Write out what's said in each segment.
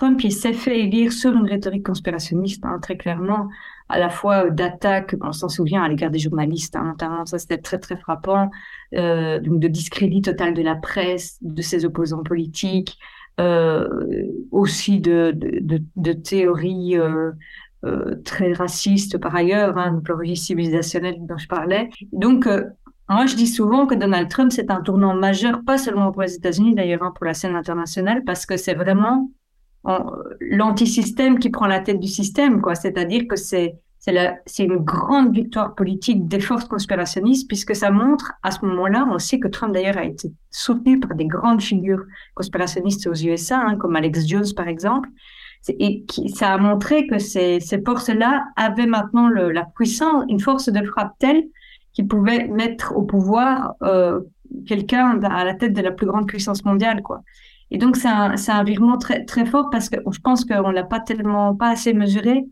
Trump, il s'est fait élire sur une rhétorique conspirationniste, hein, très clairement, à la fois d'attaques, on s'en souvient, à l'égard des journalistes, hein, notamment, ça c'était très très frappant, euh, donc de discrédit total de la presse, de ses opposants politiques, euh, aussi de, de, de, de théories euh, euh, très racistes par ailleurs, hein, théorie civilisationnelle dont je parlais. Donc, euh, moi, je dis souvent que Donald Trump, c'est un tournant majeur, pas seulement pour les États-Unis, d'ailleurs, hein, pour la scène internationale, parce que c'est vraiment l'antisystème qui prend la tête du système, quoi. C'est-à-dire que c'est c'est une grande victoire politique des forces conspirationnistes puisque ça montre à ce moment-là, on sait que Trump d'ailleurs a été soutenu par des grandes figures conspirationnistes aux USA, hein, comme Alex Jones par exemple, et qui, ça a montré que ces, ces forces-là avaient maintenant la puissance, une force de frappe telle qu'ils pouvaient mettre au pouvoir euh, quelqu'un à la tête de la plus grande puissance mondiale, quoi. Et donc, c'est un, un virement très, très fort parce que je pense qu'on l'a pas tellement, pas assez mesuré.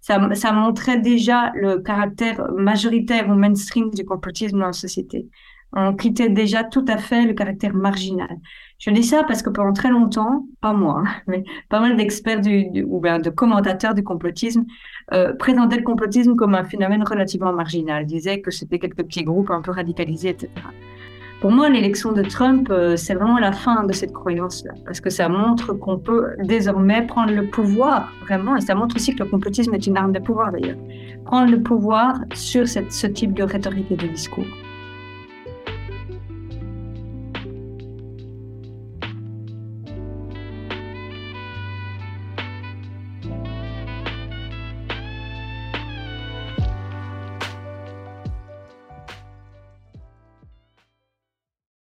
Ça, ça montrait déjà le caractère majoritaire ou mainstream du complotisme dans la société. On quittait déjà tout à fait le caractère marginal. Je dis ça parce que pendant très longtemps, pas moi, mais pas mal d'experts du, ou bien de commentateurs du complotisme euh, présentaient le complotisme comme un phénomène relativement marginal, disaient que c'était quelques petits groupes un peu radicalisés, etc. Pour moi, l'élection de Trump, euh, c'est vraiment la fin de cette croyance-là, parce que ça montre qu'on peut désormais prendre le pouvoir, vraiment, et ça montre aussi que le complotisme est une arme de pouvoir d'ailleurs, prendre le pouvoir sur ce type de rhétorique et de discours.